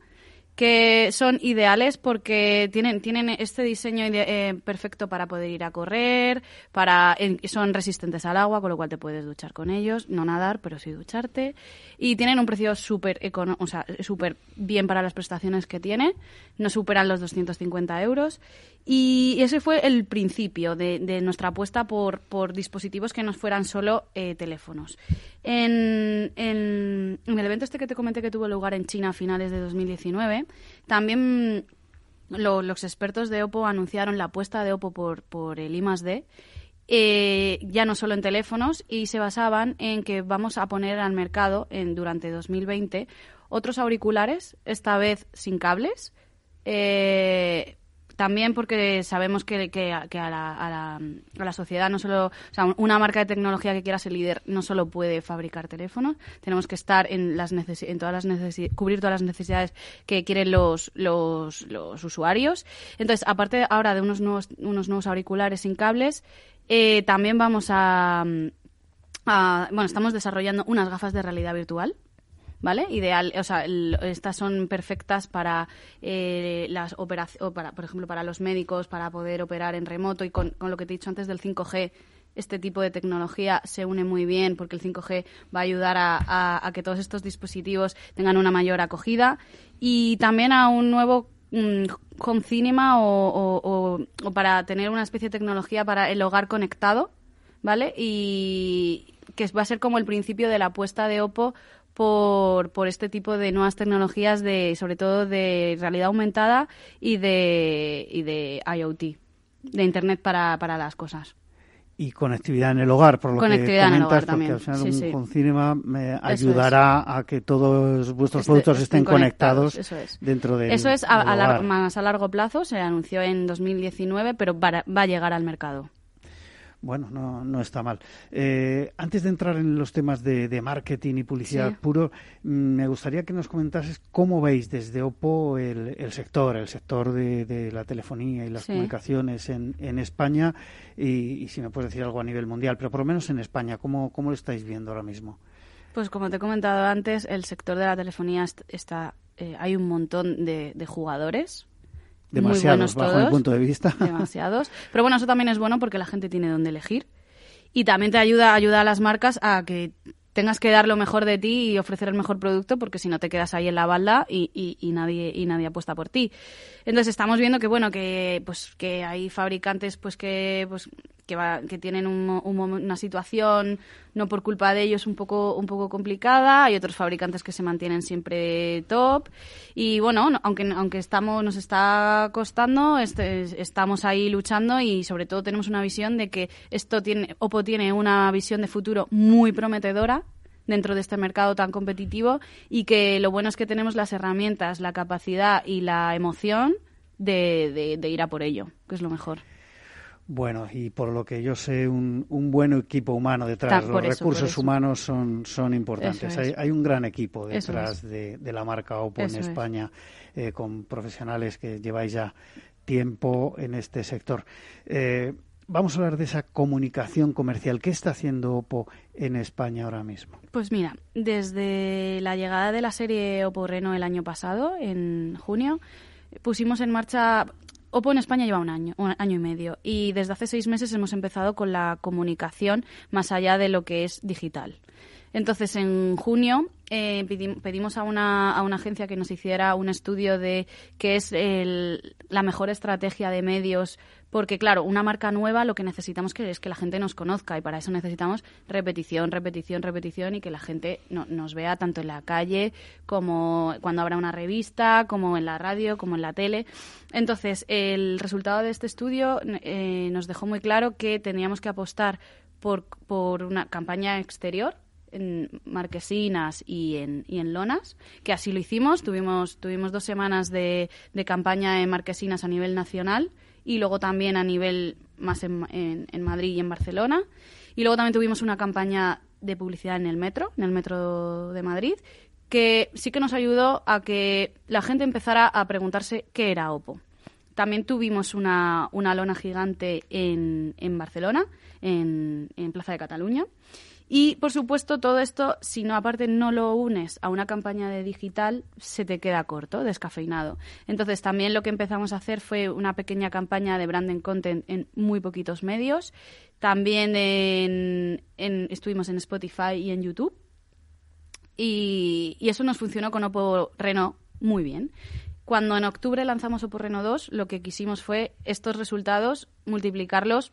Speaker 4: que son ideales porque tienen, tienen este diseño eh, perfecto para poder ir a correr, para son resistentes al agua, con lo cual te puedes duchar con ellos, no nadar, pero sí ducharte. Y tienen un precio súper o sea, bien para las prestaciones que tiene, no superan los 250 euros. Y ese fue el principio de, nuestra apuesta por, por, dispositivos que no fueran solo eh, teléfonos. En, el evento este que te comenté que tuvo lugar en China a finales de 2019, también los expertos de Oppo anunciaron la apuesta de Oppo por, por el I eh, ya no solo en teléfonos, y se basaban en que vamos a poner al mercado en, durante 2020 otros auriculares, esta vez sin cables, eh, también porque sabemos que, a, la, sociedad no solo, o sea, una marca de tecnología que quiera ser líder no solo puede fabricar teléfonos, tenemos que estar en las en todas las cubrir todas las necesidades que quieren los, los, usuarios. Entonces, aparte ahora de unos nuevos, unos nuevos auriculares sin cables, eh, también vamos a, a, bueno, estamos desarrollando unas gafas de realidad virtual ¿vale? Ideal, o sea, estas son perfectas para eh, las operaciones, para, por ejemplo, para los médicos, para poder operar en remoto y con, lo que te he dicho antes del 5G, este tipo de tecnología se une muy bien porque el 5G va a ayudar a, que todos estos dispositivos tengan una mayor acogida y también a un nuevo mm, home cinema o, o, para tener una especie de tecnología para el hogar conectado, ¿vale? Y que va a ser como el principio de la apuesta de Oppo por, por este tipo de nuevas tecnologías, de sobre todo de realidad aumentada y de, y de IoT, de Internet para, para las cosas.
Speaker 2: Y conectividad en el hogar, por lo
Speaker 4: conectividad
Speaker 2: que comentas,
Speaker 4: porque
Speaker 2: al final un cinema me ayudará a que todos vuestros este, productos estén, conectados, dentro de
Speaker 4: Eso es a, más a largo plazo, se anunció en 2019, pero va a llegar al mercado.
Speaker 2: Bueno, no, no está mal. Eh, antes de entrar en los temas de, marketing y publicidad puro, mm, me gustaría que nos comentases cómo veis desde Oppo el, sector, el sector de, la telefonía y las comunicaciones en, en España y, si me puedes decir algo a nivel mundial, pero por lo menos en España, ¿cómo, cómo lo estáis viendo ahora mismo?
Speaker 4: Pues como te he comentado antes, el sector de la telefonía está, eh, hay un montón de, de jugadores
Speaker 2: Demasiados, bajo mi punto de vista.
Speaker 4: Demasiados. Pero bueno, eso también es bueno porque la gente tiene donde elegir. Y también te ayuda, ayuda a las marcas a que tengas que dar lo mejor de ti y ofrecer el mejor producto porque si no te quedas ahí en la balda y, y, nadie y nadie apuesta por ti entonces estamos viendo que bueno que pues que hay fabricantes pues que pues que, que tienen una situación no por culpa de ellos un poco un poco complicada hay otros fabricantes que se mantienen siempre top y bueno aunque aunque estamos nos está costando este, estamos ahí luchando y sobre todo tenemos una visión de que esto tiene Oppo tiene una visión de futuro muy prometedora dentro de este mercado tan competitivo y que lo bueno es que tenemos las herramientas, la capacidad y la emoción de, de ir a por ello, que es lo mejor.
Speaker 2: Bueno, y por lo que yo sé, un, un buen equipo humano detrás. Los recursos humanos son, son importantes. Hay, un gran equipo detrás de, la marca Oppo en España, eh, con profesionales que lleváis ya tiempo en este sector. Eh, vamos a hablar de esa comunicación comercial. ¿Qué está haciendo Oppo en España ahora mismo?
Speaker 4: Pues mira, desde la llegada de la serie Oppo Reno el año pasado, en junio, pusimos en marcha Oppo en España lleva un año, un año y medio, y desde hace seis meses hemos empezado con la comunicación más allá de lo que es digital. Entonces, en junio eh, pedimos a una, a una agencia que nos hiciera un estudio de qué es la mejor estrategia de medios, porque claro, una marca nueva lo que necesitamos es que la gente nos conozca y para eso necesitamos repetición, repetición, repetición y que la gente nos vea tanto en la calle como cuando habrá una revista, como en la radio, como en la tele. Entonces, el resultado de este estudio eh, nos dejó muy claro que teníamos que apostar por, por una campaña exterior en marquesinas y en, y en lonas, que así lo hicimos. Tuvimos, tuvimos dos semanas de, de campaña en marquesinas a nivel nacional y luego también a nivel más en, en, Madrid y en Barcelona. Y luego también tuvimos una campaña de publicidad en el metro, en el metro de Madrid, que sí que nos ayudó a que la gente empezara a preguntarse qué era Oppo. También tuvimos una, una lona gigante en, en Barcelona, en, en Plaza de Cataluña. Y, por supuesto, todo esto, si no aparte no lo unes a una campaña de digital, se te queda corto, descafeinado. Entonces, también lo que empezamos a hacer fue una pequeña campaña de branding content en muy poquitos medios. También en, estuvimos en Spotify y en YouTube. Y, eso nos funcionó con Oppo Reno muy bien. Cuando en octubre lanzamos Oppo Reno 2, lo que quisimos fue estos resultados multiplicarlos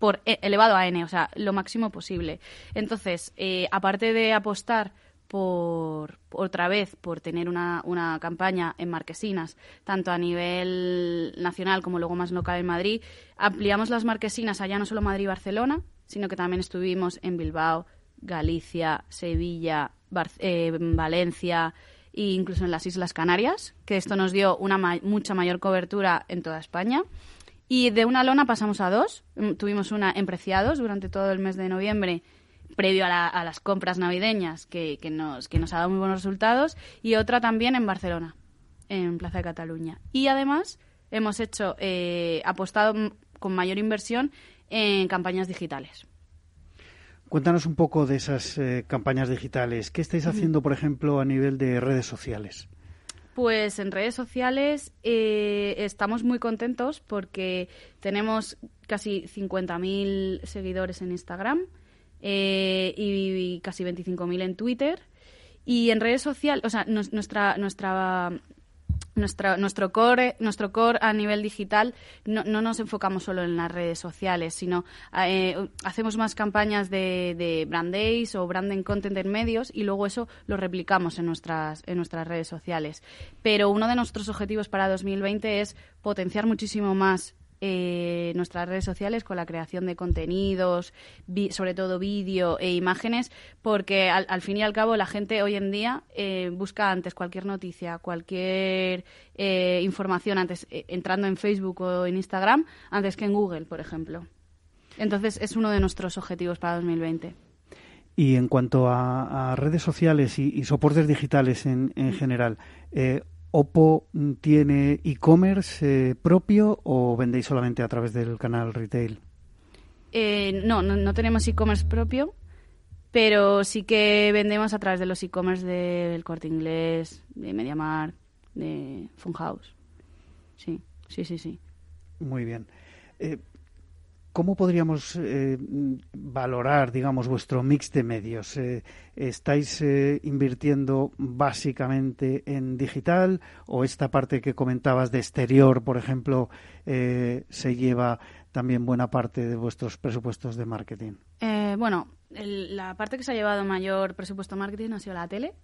Speaker 4: por e, elevado a n, o sea, lo máximo posible. Entonces, eh, aparte de apostar por otra vez por tener una, una, campaña en marquesinas, tanto a nivel nacional como luego más local en Madrid, ampliamos las marquesinas allá no solo Madrid y Barcelona, sino que también estuvimos en Bilbao, Galicia, Sevilla, eh, Valencia e incluso en las Islas Canarias, que esto nos dio una mucha mayor cobertura en toda España. Y de una lona pasamos a dos. Mm, tuvimos una en Preciados durante todo el mes de noviembre, previo a, las compras navideñas, que, nos, que nos ha dado muy buenos resultados. Y otra también en Barcelona, en Plaza de Cataluña. Y además hemos hecho, eh, apostado con mayor inversión en campañas digitales.
Speaker 2: Cuéntanos un poco de esas eh, campañas digitales. ¿Qué estáis haciendo, por ejemplo, a nivel de redes sociales?
Speaker 4: Pues en redes sociales eh, estamos muy contentos porque tenemos casi 50.000 seguidores en Instagram eh, y, casi 25.000 en Twitter. Y en redes sociales, o sea, nuestra, nuestra nuestra, nuestro core nuestro core a nivel digital no, no nos enfocamos solo en las redes sociales sino eh, hacemos más campañas de, de brand days o branding content en medios y luego eso lo replicamos en nuestras en nuestras redes sociales. Pero uno de nuestros objetivos para 2020 es potenciar muchísimo más eh, nuestras redes sociales con la creación de contenidos, sobre todo vídeo e imágenes, porque al, fin y al cabo la gente hoy en día eh, busca antes cualquier noticia, cualquier eh, información antes eh, entrando en Facebook o en Instagram antes que en Google, por ejemplo. Entonces es uno de nuestros objetivos para 2020.
Speaker 2: Y en cuanto a, redes sociales y, soportes digitales en, en general, eh, ¿Oppo tiene e-commerce eh, propio o vendéis solamente a través del canal retail?
Speaker 4: Eh, no, no, tenemos e-commerce propio, pero sí que vendemos a través de los e-commerce del Corte Inglés, de MediaMarkt, de Funhouse. Sí, sí, sí, sí.
Speaker 2: Muy bien. Eh, ¿Cómo podríamos eh, valorar, digamos, vuestro mix de medios? Eh, ¿Estáis eh, invirtiendo básicamente en digital o esta parte que comentabas de exterior, por ejemplo, se lleva también buena parte de vuestros presupuestos de marketing.
Speaker 4: Bueno, la parte que se ha llevado mayor presupuesto marketing ha sido la tele,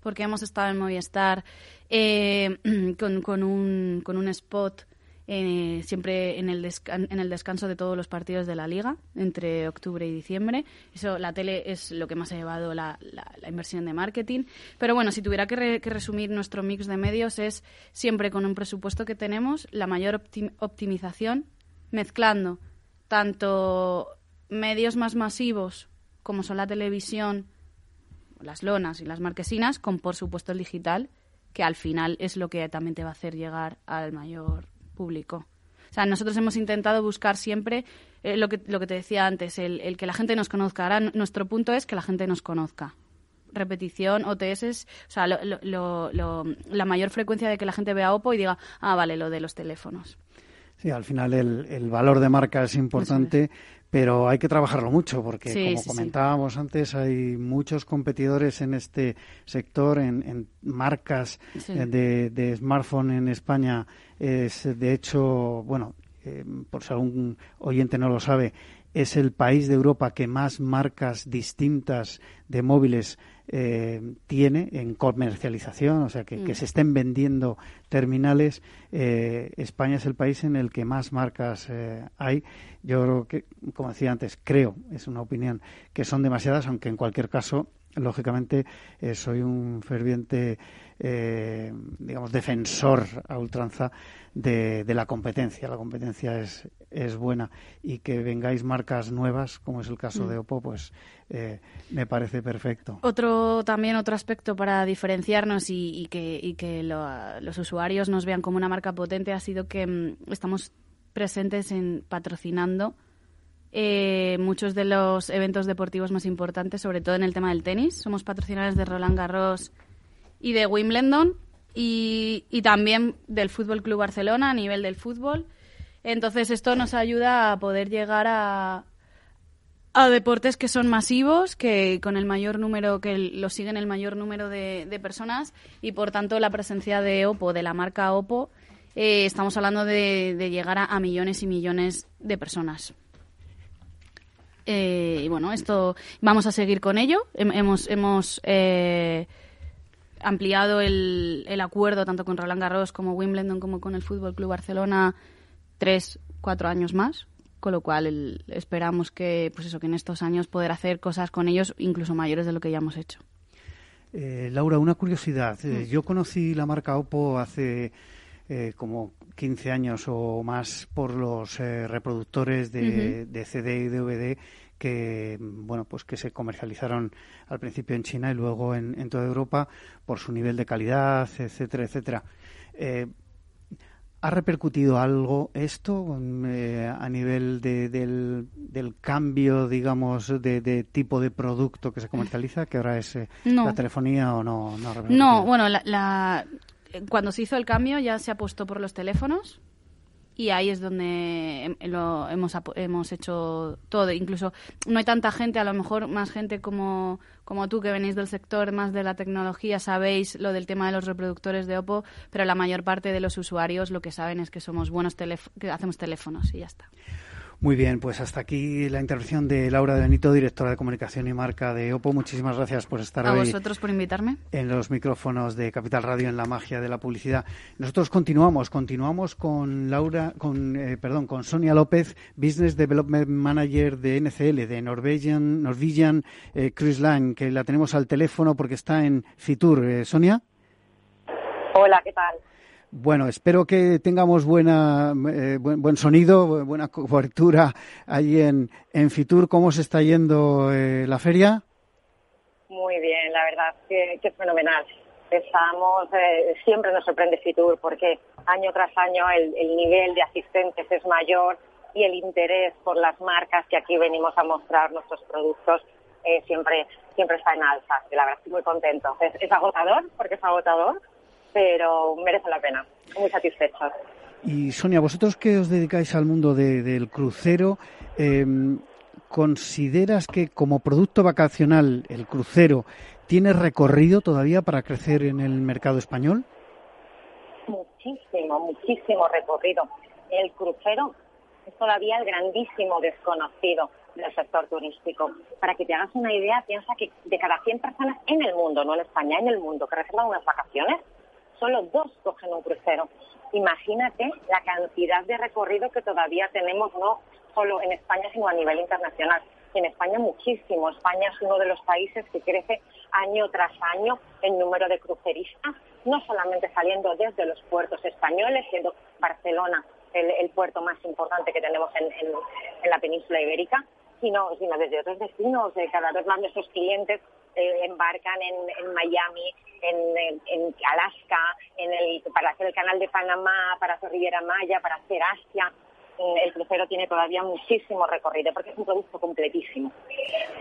Speaker 4: porque hemos estado en Movistar con un spot eh, siempre en el, en el descanso de todos los partidos de la liga, entre octubre y diciembre. Eso, la tele es lo que más ha llevado la, la, inversión de marketing. Pero bueno, si tuviera que, resumir nuestro mix de medios, es siempre con un presupuesto que tenemos, la mayor optimización, mezclando tanto medios más masivos, como son la televisión, las lonas y las marquesinas, con por supuesto el digital, que al final es lo que también te va a hacer llegar al mayor público. O sea, nosotros hemos intentado buscar siempre eh, lo, que, lo que te decía antes, el, que la gente nos conozca. Ahora nuestro punto es que la gente nos conozca. Repetición, OTS, o sea, la mayor frecuencia de que la gente vea OPPO y diga, ah, vale, lo de los teléfonos.
Speaker 2: Sí, al final el, el valor de marca es importante, pero hay que trabajarlo mucho porque, como comentábamos antes, hay muchos competidores en este sector, en, marcas eh, de, de, smartphone en España. Es, de hecho, bueno, eh, por si algún oyente no lo sabe, es el país de Europa que más marcas distintas de móviles eh, tiene en comercialización, o sea, que, mm. se estén vendiendo terminales. Eh, España es el país en el que más marcas eh, hay. Yo creo que, como decía antes, creo, es una opinión, que son demasiadas, aunque en cualquier caso lógicamente soy un ferviente digamos defensor a ultranza de, la competencia la competencia es, es buena y que vengáis marcas nuevas como es el caso mm. de Oppo pues eh, me parece perfecto.
Speaker 4: Otro también otro aspecto para diferenciarnos y, que, que los usuarios nos vean como una marca potente ha sido que mm, estamos presentes en patrocinando eh, muchos de los eventos deportivos más importantes, sobre todo en el tema del tenis. Somos patrocinadores de Roland Garros y de Wimbledon y, también del Fútbol Club Barcelona a nivel del fútbol. Entonces esto nos ayuda a poder llegar a, a deportes que son masivos, que con el mayor número, que lo siguen el mayor número de, personas y por tanto la presencia de Oppo, de la marca Oppo, eh, estamos hablando de, llegar a, millones y millones de personas. Eh, y bueno, esto vamos a seguir con ello. Hemos, hemos eh, ampliado el, el, acuerdo tanto con Roland Garros como Wimbledon como con el Fútbol Club Barcelona tres, cuatro años más con lo cual esperamos que, pues eso, que en estos años poder hacer cosas con ellos incluso mayores de lo que ya hemos hecho.
Speaker 2: Eh, Laura, una curiosidad. Eh, mm. yo conocí la marca Oppo hace eh, como 15 años o más por los reproductores de, CD y DVD que bueno pues que se comercializaron al principio en China y luego en, en toda Europa por su nivel de calidad, etcétera, etcétera. ¿Ha repercutido algo esto eh, a nivel del, cambio, digamos, de, tipo de producto que se comercializa, que ahora es eh, la telefonía o no?
Speaker 4: No, bueno, la, cuando se hizo el cambio ya se ha puesto por los teléfonos y ahí es donde lo hemos, hemos hecho todo. Incluso no hay tanta gente, a lo mejor más gente como, como tú que venís del sector más de la tecnología, sabéis lo del tema de los reproductores de Oppo, pero la mayor parte de los usuarios lo que saben es que somos buenos que hacemos teléfonos y ya está.
Speaker 2: Muy bien, pues hasta aquí la intervención de Laura de Benito, directora de comunicación y marca de Oppo. Muchísimas gracias por estar
Speaker 4: hoy. A vosotros por invitarme.
Speaker 2: En los micrófonos de Capital Radio en la magia de la publicidad. Nosotros continuamos, continuamos con Laura, con eh, perdón, con Sonia López, Business Development Manager de NCL, de Norwegian, Norwegian eh, Cruise Line, que la tenemos al teléfono porque está en Fitur. Eh, Sonia.
Speaker 5: Hola, ¿qué tal?
Speaker 2: Bueno, espero que tengamos buena, eh, buen, sonido, buena cobertura ahí en, Fitur. ¿Cómo se está yendo eh, la feria?
Speaker 5: Muy bien, la verdad que, que fenomenal. Estamos, eh, siempre nos sorprende Fitur porque año tras año el, el nivel de asistentes es mayor y el interés por las marcas que aquí venimos a mostrar nuestros productos siempre siempre está en alza. Y la verdad estoy muy contento. es agotador porque es agotador, pero merece la pena. Muy satisfecha.
Speaker 2: Y Sonia, vosotros que os dedicáis al mundo del crucero, em, ¿consideras que como producto vacacional el crucero tiene recorrido todavía para crecer en el mercado español?
Speaker 5: Muchísimo, muchísimo recorrido. El crucero es todavía el grandísimo desconocido del sector turístico. Para que te hagas una idea, piensa que de cada 100 personas en el mundo, no en España, en el mundo, que reservan unas vacaciones, solo dos cogen un crucero. Imagínate la cantidad de recorrido que todavía tenemos, no solo en España, sino a nivel internacional. En España muchísimo. España es uno de los países que crece año tras año en número de cruceristas, no solamente saliendo desde los puertos españoles, siendo Barcelona el, puerto más importante que tenemos en, la península ibérica, sino, sino desde otros destinos. cada vez más nuestros clientes eh, embarcan en, Miami, en, Alaska, en el, para hacer el canal de Panamá, para hacer Riviera Maya, para hacer Asia el crucero tiene todavía muchísimo recorrido porque es un producto completísimo.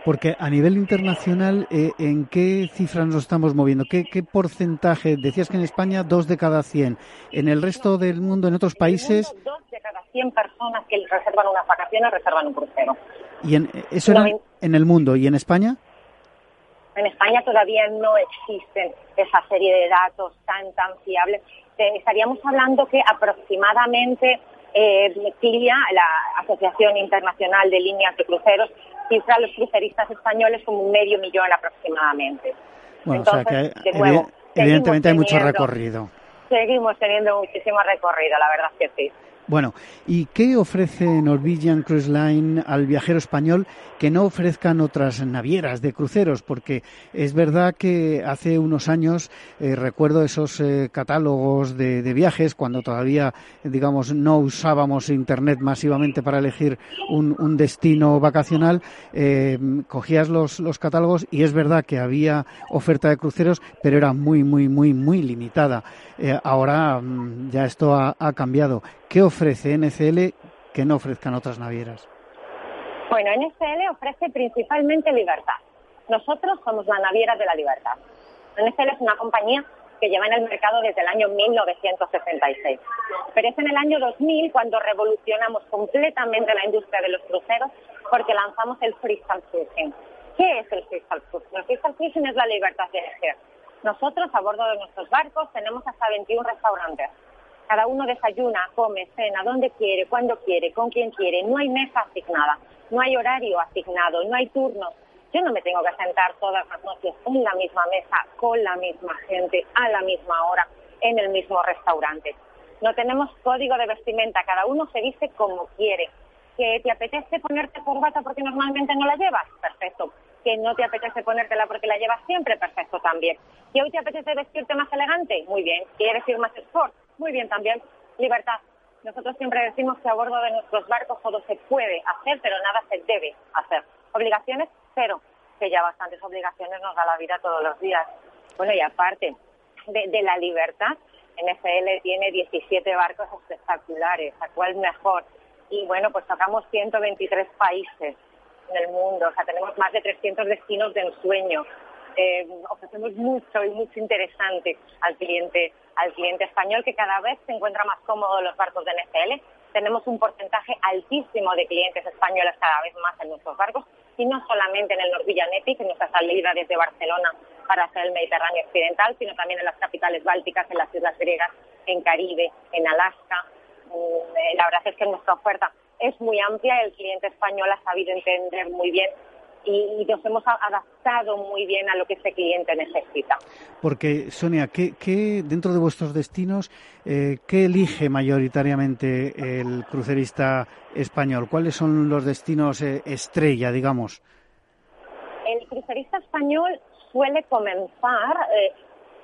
Speaker 2: Porque a nivel internacional, eh, ¿en qué cifras nos estamos moviendo? ¿Qué, porcentaje? Decías que en España dos de cada cien. ¿En el resto del mundo, en otros países?
Speaker 5: dos de cada cien personas que reservan unas vacaciones reservan un crucero.
Speaker 2: ¿Y en, eso era en el mundo? ¿Y en España?
Speaker 5: En España todavía no existen esa serie de datos tan, tan fiables. Estaríamos hablando que aproximadamente eh, la Asociación Internacional de Líneas de Cruceros, cifra a los cruceristas españoles como un medio millón aproximadamente.
Speaker 2: Bueno, o sea que evidentemente hay mucho recorrido.
Speaker 5: Seguimos teniendo muchísimo recorrido, la verdad que sí.
Speaker 2: Bueno, ¿y qué ofrece Norwegian Cruise Line al viajero español que no ofrezcan otras navieras de cruceros? Porque es verdad que hace unos años eh, recuerdo esos eh, catálogos de, viajes cuando todavía, digamos, no usábamos Internet masivamente para elegir un, destino vacacional. Eh, cogías los, los catálogos y es verdad que había oferta de cruceros, pero era muy, muy, muy, muy limitada. ahora mm, ya esto ha, ha cambiado. ¿Qué ofrece NCL que no ofrezcan otras navieras?
Speaker 5: Bueno, NCL ofrece principalmente libertad. Nosotros somos la naviera de la libertad. NCL es una compañía que lleva en el mercado desde el año 1966. Pero es en el año 2000 cuando revolucionamos completamente la industria de los cruceros porque lanzamos el freestyle cruising. ¿Qué es el freestyle cruising? El freestyle cruising es la libertad de elegir. Nosotros a bordo de nuestros barcos tenemos hasta 21 restaurantes cada uno desayuna, come, cena, donde quiere, cuando quiere, con quien quiere. No hay mesa asignada, no hay horario asignado, no hay turnos. Yo no me tengo que sentar todas las noches en la misma mesa, con la misma gente, a la misma hora, en el mismo restaurante. No tenemos código de vestimenta, cada uno se viste como quiere. ¿Que te apetece ponerte corbata porque normalmente no la llevas? Perfecto. ¿Que no te apetece ponértela porque la llevas siempre? Perfecto también. ¿Que hoy te apetece vestirte más elegante? Muy bien. ¿Quieres ir más sport? Muy bien también. Libertad. Nosotros siempre decimos que a bordo de nuestros barcos todo se puede hacer, pero nada se debe hacer. Obligaciones, cero, que ya bastantes obligaciones nos da la vida todos los días. Bueno, y aparte de, la libertad, NFL tiene 17 barcos espectaculares, ¿a cuál mejor? Y bueno, pues tocamos 123 países en el mundo, o sea, tenemos más de 300 destinos de ensueño. Eh, ofrecemos mucho y mucho interesante al cliente al cliente español que cada vez se encuentra más cómodo en los barcos de NFL. Tenemos un porcentaje altísimo de clientes españoles cada vez más en nuestros barcos y no solamente en el Norwegian Epic, en nuestra salida desde Barcelona para hacer el Mediterráneo Occidental, sino también en las capitales bálticas, en las islas griegas, en Caribe, en Alaska. Mm, eh, la verdad es que nuestra oferta es muy amplia, el cliente español ha sabido entender muy bien y, nos hemos adaptado muy bien a lo que ese cliente necesita.
Speaker 2: Porque, Sonia, ¿qué, dentro de vuestros destinos, eh, qué elige mayoritariamente el crucerista español? ¿Cuáles son los destinos eh, estrella, digamos?
Speaker 5: El crucerista español suele comenzar,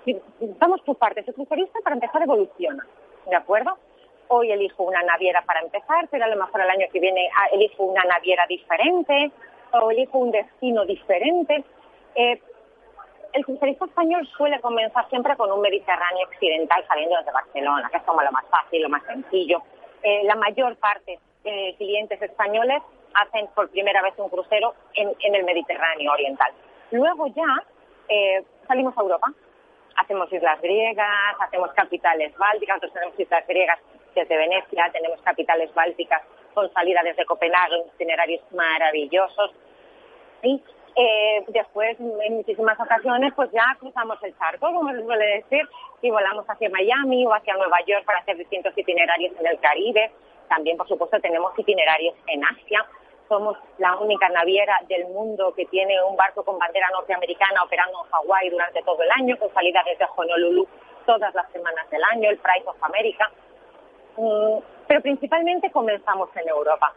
Speaker 5: eh, vamos por partes, el crucerista para empezar evoluciona, ¿de acuerdo? Hoy elijo una naviera para empezar, pero a lo mejor el año que viene ah, elijo una naviera diferente, o elijo un destino diferente. Eh, el crucerista español suele comenzar siempre con un Mediterráneo occidental saliendo desde Barcelona, que es como lo más fácil, lo más sencillo. Eh, la mayor parte de clientes españoles hacen por primera vez un crucero en, el Mediterráneo oriental. Luego ya eh, salimos a Europa, hacemos islas griegas, hacemos capitales bálticas, nosotros tenemos islas griegas desde Venecia, tenemos capitales bálticas con salida desde Copenhague, itinerarios maravillosos. Y eh, después, en muchísimas ocasiones, pues ya cruzamos el charco, como se suele decir, y volamos hacia Miami o hacia Nueva York para hacer distintos itinerarios en el Caribe. También, por supuesto, tenemos itinerarios en Asia. Somos la única naviera del mundo que tiene un barco con bandera norteamericana operando en Hawái durante todo el año, con salida desde Honolulu todas las semanas del año, el Price of America. Mm, pero principalmente comenzamos en Europa.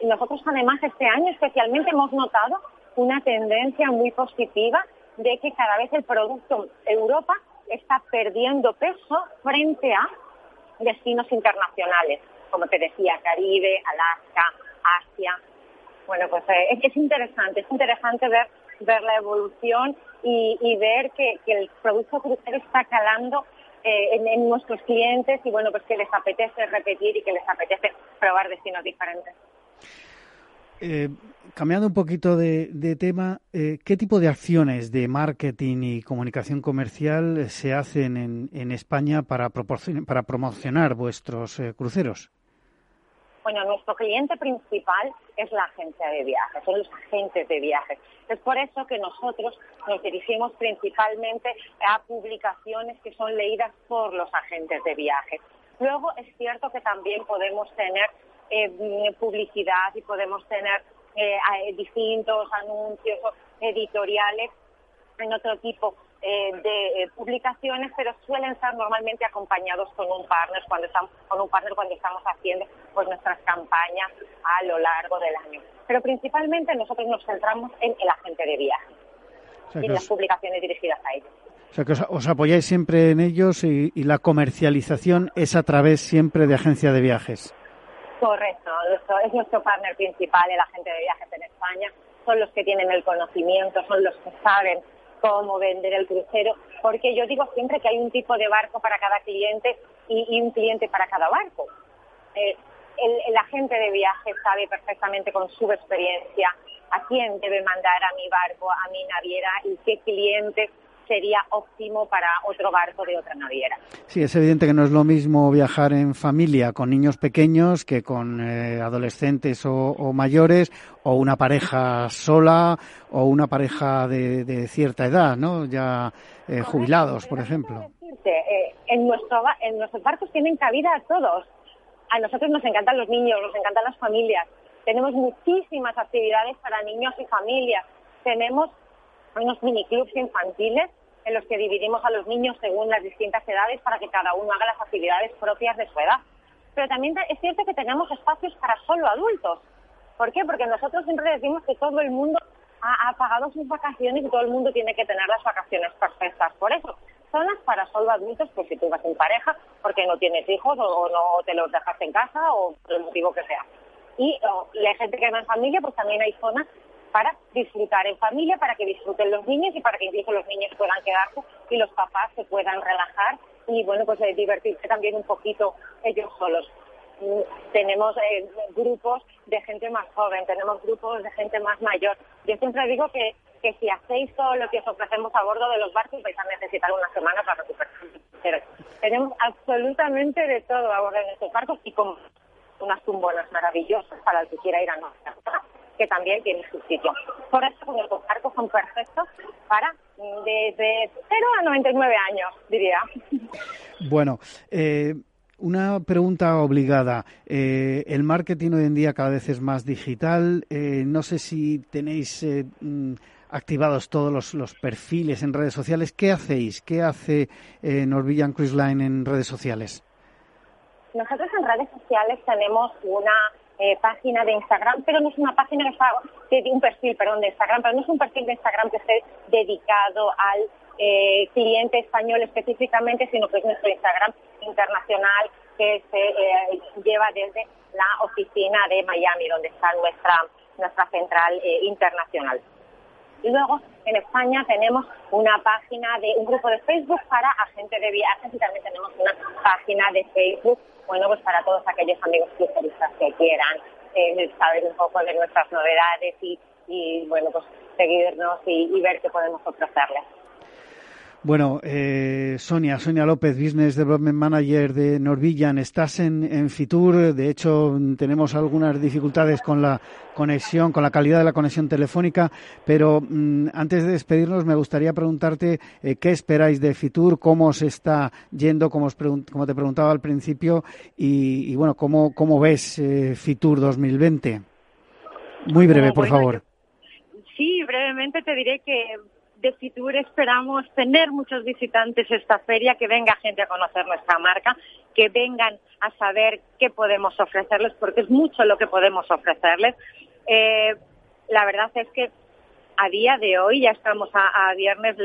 Speaker 5: Y nosotros además este año especialmente hemos notado una tendencia muy positiva de que cada vez el producto Europa está perdiendo peso frente a destinos internacionales, como te decía, Caribe, Alaska, Asia. Bueno, pues eh, es, interesante, es interesante ver, ver la evolución y, ver que, el producto crucero está calando eh, en, nuestros clientes y bueno, pues que les apetece repetir y que les apetece probar destinos diferentes.
Speaker 2: Eh, cambiando un poquito de, tema, eh, ¿qué tipo de acciones de marketing y comunicación comercial se hacen en, España para, para promocionar vuestros eh, cruceros?
Speaker 5: Bueno, nuestro cliente principal es la agencia de viajes, son los agentes de viajes. Es por eso que nosotros nos dirigimos principalmente a publicaciones que son leídas por los agentes de viajes. Luego es cierto que también podemos tener eh, publicidad y podemos tener eh, distintos anuncios editoriales en otro tipo eh, de publicaciones, pero suelen estar normalmente acompañados con un partner cuando estamos con un partner cuando estamos haciendo pues nuestras campañas a lo largo del año. Pero principalmente nosotros nos centramos en el agente de viaje y las publicaciones dirigidas a ellos.
Speaker 2: O sea que os, apoyáis siempre en ellos y, la comercialización es a través siempre de agencia de viajes.
Speaker 5: Correcto, es nuestro partner principal, el agente de viajes en España. Son los que tienen el conocimiento, son los que saben cómo vender el crucero, porque yo digo siempre que hay un tipo de barco para cada cliente y, un cliente para cada barco. Eh, el, el, agente de viajes sabe perfectamente con su experiencia a quién debe mandar a mi barco, a mi naviera y qué cliente sería óptimo para otro barco de otra naviera.
Speaker 2: Sí, es evidente que no es lo mismo viajar en familia con niños pequeños que con eh, adolescentes o, mayores o una pareja sola o una pareja de, cierta edad, ¿no? Ya eh, jubilados, por ejemplo.
Speaker 5: Eh, en, nuestro, en nuestros barcos tienen cabida a todos. A nosotros nos encantan los niños, nos encantan las familias. Tenemos muchísimas actividades para niños y familias. Tenemos unos miniclubs infantiles en los que dividimos a los niños según las distintas edades para que cada uno haga las actividades propias de su edad. Pero también es cierto que tenemos espacios para solo adultos. ¿Por qué? Porque nosotros siempre decimos que todo el mundo ha, pagado sus vacaciones y todo el mundo tiene que tener las vacaciones perfectas. Por eso, zonas para solo adultos, pues si tú vas en pareja, porque no tienes hijos o, no te los dejas en casa o por el motivo que sea. Y la gente que va en familia, pues también hay zonas para disfrutar en familia, para que disfruten los niños y para que incluso los niños puedan quedarse y los papás se puedan relajar y bueno, pues eh, divertirse también un poquito ellos solos. Mm, tenemos eh, grupos de gente más joven, tenemos grupos de gente más mayor. Yo siempre digo que, que si hacéis todo lo que os ofrecemos a bordo de los barcos vais a necesitar una semana para recuperar. Pero tenemos absolutamente de todo a bordo de nuestros barcos y con unas tumbonas maravillosas para el que quiera ir a nuestra que también tiene su sitio. Por eso los barcos son perfectos para desde 0 a 99 años, diría.
Speaker 2: Bueno, eh, una pregunta obligada. Eh, el marketing hoy en día cada vez es más digital. Eh, no sé si tenéis mm, activados todos los, los, perfiles en redes sociales. ¿Qué hacéis? ¿Qué hace Norwegian Cruise Line en redes sociales?
Speaker 5: Nosotros en redes sociales tenemos una eh, página de Instagram, pero no es una página que un perfil, perdón, de Instagram, pero no es un perfil de Instagram que esté dedicado al eh, cliente español específicamente, sino que es nuestro Instagram internacional que se eh, lleva desde la oficina de Miami, donde está nuestra nuestra central internacional. Y luego en España tenemos una página de un grupo de Facebook para agentes de viajes y también tenemos una página de Facebook bueno, pues para todos aquellos amigos cruceristas que quieran eh, saber un poco de nuestras novedades y, bueno, pues seguirnos y, ver qué podemos ofrecerles.
Speaker 2: Bueno, eh, Sonia, Sonia López, Business Development Manager de Norvillan, estás en, Fitur. De hecho, tenemos algunas dificultades con la conexión, con la calidad de la conexión telefónica, pero mm, antes de despedirnos me gustaría preguntarte eh, qué esperáis de Fitur, cómo se está yendo, como, como te preguntaba al principio, y, bueno, cómo, cómo ves eh, Fitur 2020. Muy breve, por favor.
Speaker 5: Sí, brevemente te diré que de Fitur esperamos tener muchos visitantes esta feria, que venga gente a conocer nuestra marca, que vengan a saber qué podemos ofrecerles, porque es mucho lo que podemos ofrecerles. Eh, la verdad es que a día de hoy, ya estamos a, viernes,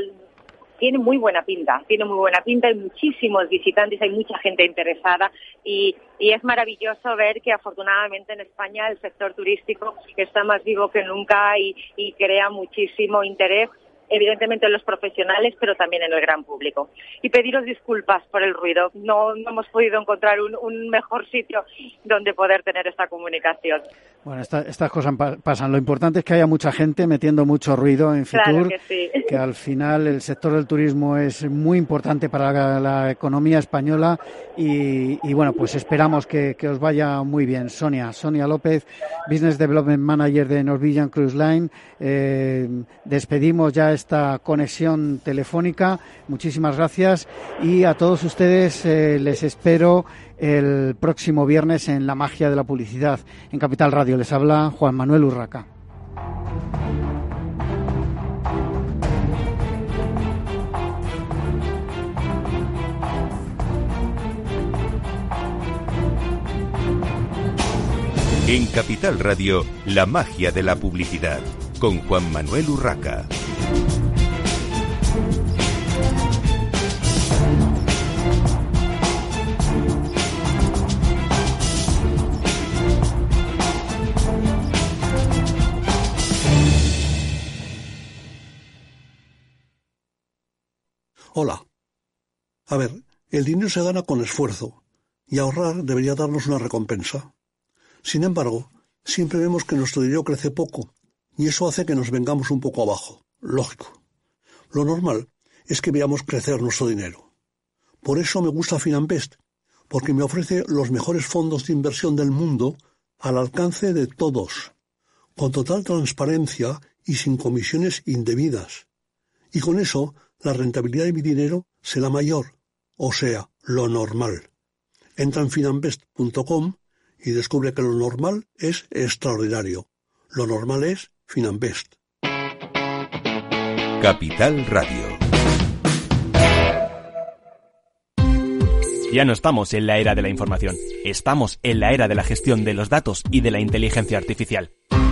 Speaker 5: tiene muy buena pinta, tiene muy buena pinta, hay muchísimos visitantes, hay mucha gente interesada y, es maravilloso ver que afortunadamente en España el sector turístico está más vivo que nunca y, y crea muchísimo interés evidentemente en los profesionales, pero también en el gran público. Y pediros disculpas por el ruido. No, hemos podido encontrar un, mejor sitio donde poder tener esta comunicación.
Speaker 2: Bueno, estas cosas pasan. Lo importante es que haya mucha gente metiendo mucho ruido en Fitur, que, al final el sector del turismo es muy importante para la, economía española y, bueno, pues esperamos que, os vaya muy bien. Sonia, Sonia López, Business Development Manager de Norwegian Cruise Line. Eh, despedimos ya esta conexión telefónica. Muchísimas gracias y a todos ustedes eh, les espero el próximo viernes en La Magia de la Publicidad. En Capital Radio les habla Juan Manuel Urraca.
Speaker 1: En Capital Radio, La Magia de la Publicidad, con Juan Manuel Urraca.
Speaker 6: Hola. A ver, el dinero se gana con esfuerzo, y ahorrar debería darnos una recompensa. Sin embargo, siempre vemos que nuestro dinero crece poco, y eso hace que nos vengamos un poco abajo. Lógico. Lo normal es que veamos crecer nuestro dinero. Por eso me gusta Finanbest, porque me ofrece los mejores fondos de inversión del mundo al alcance de todos, con total transparencia y sin comisiones indebidas. Y con eso la rentabilidad de mi dinero será mayor, o sea, lo normal. Entra en finambest.com y descubre que lo normal es extraordinario. Lo normal es Finambest.
Speaker 1: Capital Radio.
Speaker 7: Ya no estamos en la era de la información, estamos en la era de la gestión de los datos y de la inteligencia artificial.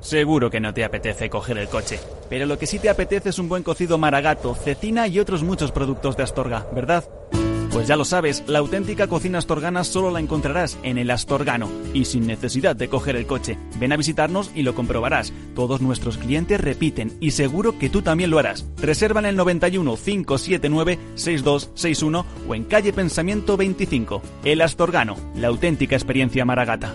Speaker 7: Seguro que no te apetece coger el coche, pero lo que sí te apetece es un buen cocido maragato, cecina y otros muchos productos de Astorga, ¿verdad? Pues ya lo sabes, la auténtica cocina astorgana solo la encontrarás en el Astorgano y sin necesidad de coger el coche. Ven a visitarnos y lo comprobarás. Todos nuestros clientes repiten y seguro que tú también lo harás. Reserva en el 91 579 6261 o en calle Pensamiento 25. El Astorgano, la auténtica experiencia maragata.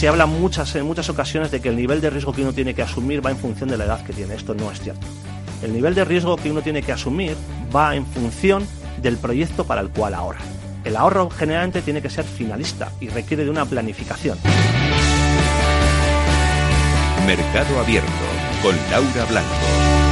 Speaker 8: Se habla muchas, en muchas ocasiones de que el nivel de riesgo que uno tiene que asumir va en función de la edad que tiene. Esto no es cierto. El nivel de riesgo que uno tiene que asumir va en función del proyecto para el cual ahorra. El ahorro generalmente tiene que ser finalista y requiere de una planificación.
Speaker 1: Mercado Abierto con Laura Blanco.